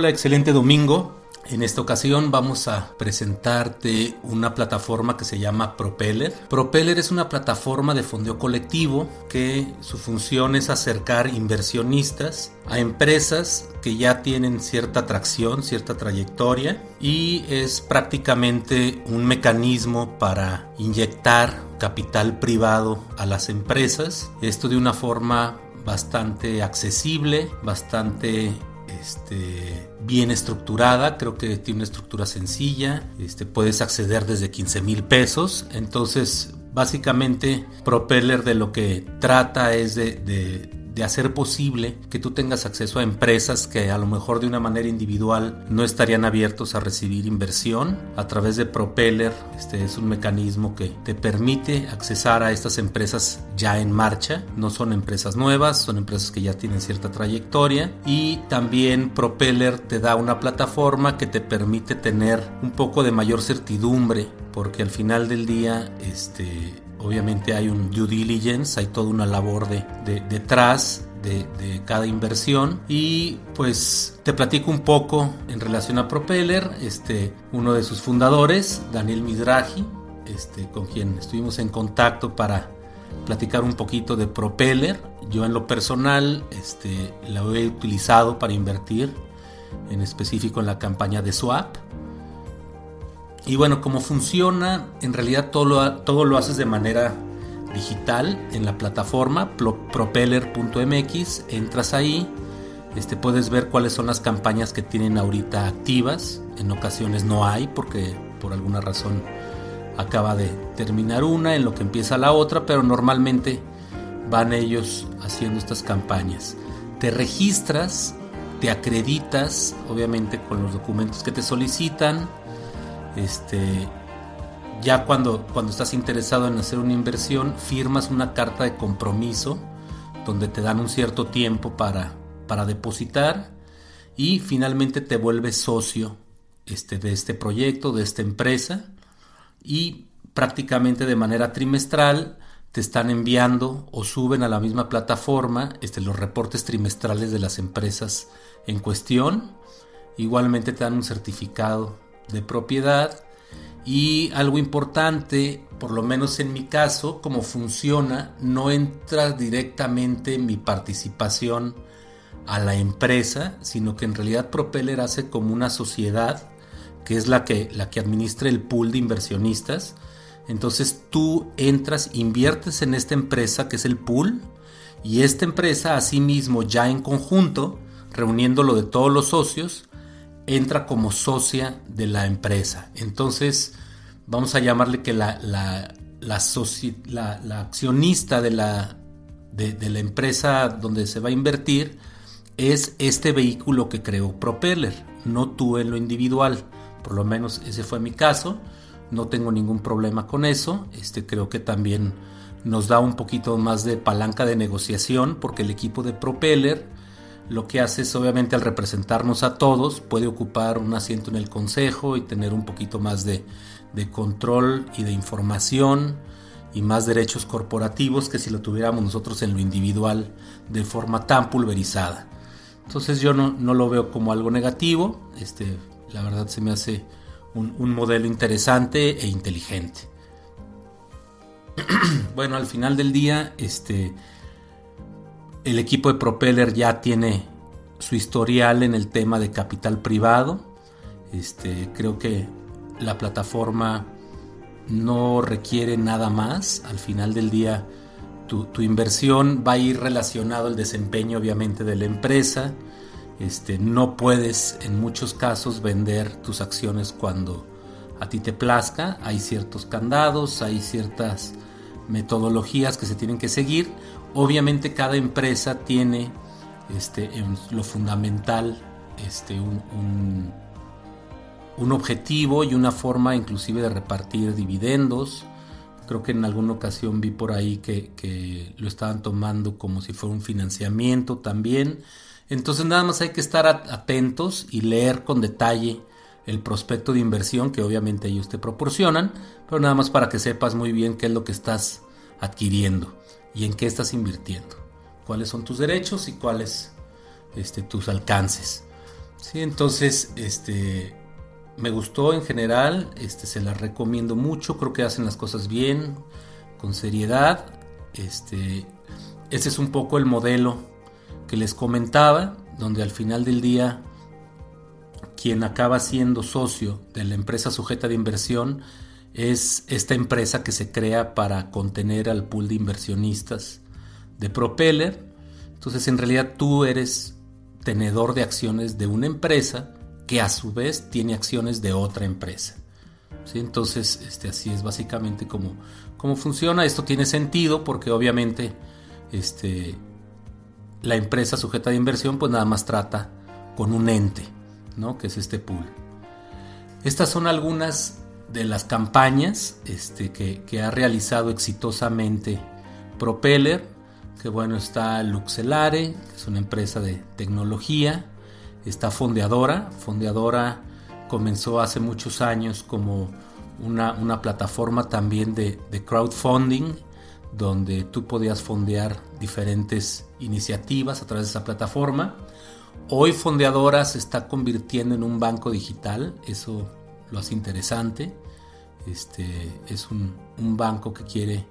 Hola, excelente domingo. En esta ocasión vamos a presentarte una plataforma que se llama Propeller. Propeller es una plataforma de fondeo colectivo que su función es acercar inversionistas a empresas que ya tienen cierta atracción, cierta trayectoria y es prácticamente un mecanismo para inyectar capital privado a las empresas. Esto de una forma bastante accesible, bastante este, bien estructurada, creo que tiene una estructura sencilla, este, puedes acceder desde 15 mil pesos, entonces básicamente Propeller de lo que trata es de de hacer posible que tú tengas acceso a empresas que a lo mejor de una manera individual no estarían abiertos a recibir inversión. A través de Propeller, este es un mecanismo que te permite accesar a estas empresas ya en marcha. No son empresas nuevas, son empresas que ya tienen cierta trayectoria y también Propeller te da una plataforma que te permite tener un poco de mayor certidumbre porque al final del día este obviamente hay un due diligence, hay toda una labor de, detrás de, cada inversión y pues te platico un poco en relación a Propeller, este, uno de sus fundadores, Daniel Mizrahi, este, con quien estuvimos en contacto para platicar un poquito de Propeller. Yo en lo personal este, la he utilizado para invertir, en específico en la campaña de Swap. Y bueno, cómo funciona, en realidad todo lo, todo lo haces de manera digital en la plataforma propeller.mx, entras ahí, este, puedes ver cuáles son las campañas que tienen ahorita activas, en ocasiones no hay porque por alguna razón acaba de terminar una, en lo que empieza la otra, pero normalmente van ellos haciendo estas campañas. Te registras, te acreditas, obviamente con los documentos que te solicitan, este, ya cuando, cuando estás interesado en hacer una inversión, firmas una carta de compromiso donde te dan un cierto tiempo para, para depositar y finalmente te vuelves socio este, de este proyecto, de esta empresa y prácticamente de manera trimestral te están enviando o suben a la misma plataforma este, los reportes trimestrales de las empresas en cuestión. Igualmente te dan un certificado de propiedad y algo importante, por lo menos en mi caso, como funciona, no entra directamente mi participación a la empresa, sino que en realidad Propeller hace como una sociedad que es la que, la que administra el pool de inversionistas. Entonces tú entras, inviertes en esta empresa que es el pool y esta empresa asimismo ya en conjunto, reuniéndolo de todos los socios, entra como socia de la empresa. Entonces, vamos a llamarle que la, la, la, accionista de la, de, la empresa donde se va a invertir es este vehículo que creó Propeller, no tú en lo individual. Por lo menos ese fue mi caso. No tengo ningún problema con eso. Este creo que también nos da un poquito más de palanca de negociación porque el equipo de Propeller lo que hace es obviamente al representarnos a todos puede ocupar un asiento en el consejo y tener un poquito más de, control y de información y más derechos corporativos que si lo tuviéramos nosotros en lo individual de forma tan pulverizada. Entonces yo no, lo veo como algo negativo, este, la verdad se me hace un, un modelo interesante e inteligente. bueno, al final del día, este, el equipo de Propeller ya tiene su historial en el tema de capital privado. Este, creo que la plataforma no requiere nada más. Al final del día, tu, inversión va a ir relacionado al desempeño, obviamente, de la empresa. Este, no puedes, en muchos casos, vender tus acciones cuando a ti te plazca. Hay ciertos candados, hay ciertas metodologías que se tienen que seguir. Obviamente cada empresa tiene este, lo fundamental este, un, un, objetivo y una forma inclusive de repartir dividendos. Creo que en alguna ocasión vi por ahí que, que lo estaban tomando como si fuera un financiamiento también. Entonces nada más hay que estar atentos y leer con detalle el prospecto de inversión que obviamente ellos te proporcionan, pero nada más para que sepas muy bien qué es lo que estás adquiriendo y en qué estás invirtiendo, cuáles son tus derechos y cuáles este, tus alcances. Sí, entonces, este, me gustó en general, este, se las recomiendo mucho, creo que hacen las cosas bien, con seriedad, este, ese es un poco el modelo que les comentaba, donde al final del día quien acaba siendo socio de la empresa sujeta de inversión es esta empresa que se crea para contener al pool de inversionistas de Propeller. Entonces en realidad tú eres tenedor de acciones de una empresa que a su vez tiene acciones de otra empresa. ¿Sí? Entonces este, así es básicamente como, funciona. Esto tiene sentido porque obviamente este, la empresa sujeta de inversión pues nada más trata con un ente, ¿no? que es este pool. Estas son algunas de las campañas este, que, ha realizado exitosamente Propeller, que bueno, está Luxelare, que es una empresa de tecnología, está Fondeadora, Fondeadora comenzó hace muchos años como una, plataforma también de, de, crowdfunding, donde tú podías fondear diferentes iniciativas a través de esa plataforma. Hoy Fondeadora se está convirtiendo en un banco digital, eso lo hace interesante. Este, es un, banco que quiere,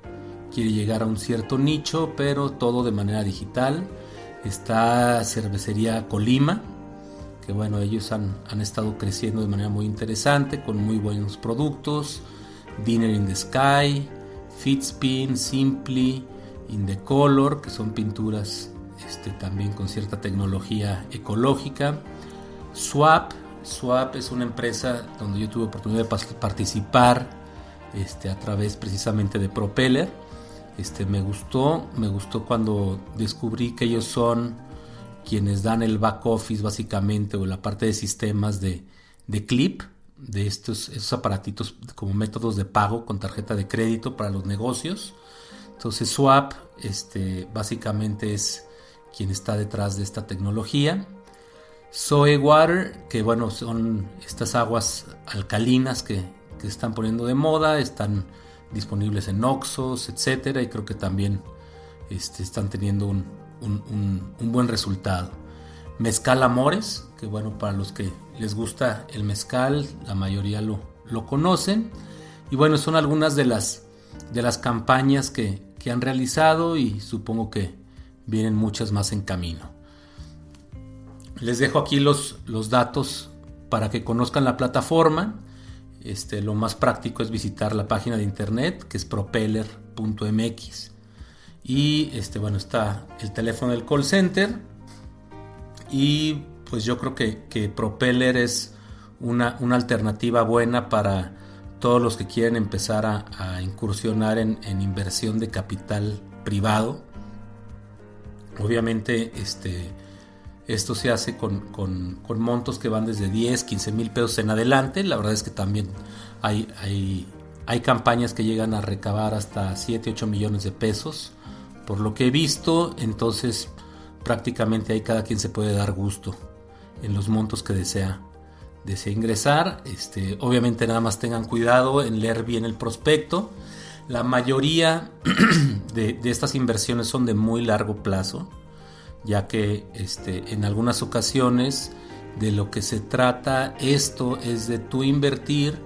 quiere llegar a un cierto nicho, pero todo de manera digital. Está Cervecería Colima, que bueno, ellos han, han estado creciendo de manera muy interesante, con muy buenos productos. Dinner in the Sky, Fitspin, Simply, In the Color, que son pinturas este, también con cierta tecnología ecológica. Swap, Swap es una empresa donde yo tuve oportunidad de participar este, a través precisamente de Propeller. Este, me gustó, me gustó cuando descubrí que ellos son quienes dan el back office básicamente o la parte de sistemas de, Clip, de estos, estos aparatitos como métodos de pago con tarjeta de crédito para los negocios. Entonces Swap este, básicamente es quien está detrás de esta tecnología. Soe Water, que bueno, son estas aguas alcalinas que, se están poniendo de moda, están disponibles en Oxos, etcétera, y creo que también este, están teniendo un, buen resultado. Mezcal Amores, que bueno, para los que les gusta el mezcal, la mayoría lo, lo conocen. Y bueno, son algunas de las, campañas que, que han realizado y supongo que vienen muchas más en camino. Les dejo aquí los, los datos para que conozcan la plataforma. Este, lo más práctico es visitar la página de internet que es propeller.mx. Y este, bueno, está el teléfono del call center. Y pues yo creo que, que Propeller es una, una, alternativa buena para todos los que quieren empezar a, incursionar en, en, inversión de capital privado. Obviamente, este esto se hace con, montos que van desde 10, 15 mil pesos en adelante. La verdad es que también hay, hay, hay campañas que llegan a recabar hasta 7, 8 millones de pesos. Por lo que he visto, entonces prácticamente ahí cada quien se puede dar gusto en los montos que desea, desea ingresar. Este, obviamente nada más tengan cuidado en leer bien el prospecto. La mayoría de estas inversiones son de muy largo plazo ya que este, en algunas ocasiones de lo que se trata esto es de tú invertir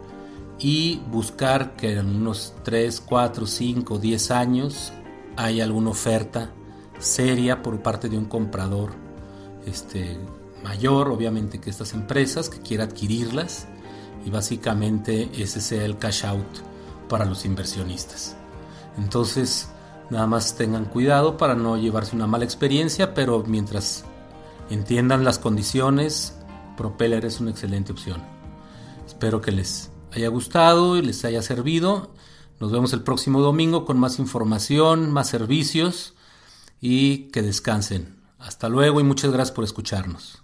y buscar que en unos 3, 4, 5, 10 años haya alguna oferta seria por parte de un comprador este, mayor, obviamente que estas empresas, que quiera adquirirlas y básicamente ese sea el cash out para los inversionistas. Entonces, Nada más tengan cuidado para no llevarse una mala experiencia, pero mientras entiendan las condiciones, Propeller es una excelente opción. Espero que les haya gustado y les haya servido. Nos vemos el próximo domingo con más información, más servicios y que descansen. Hasta luego y muchas gracias por escucharnos.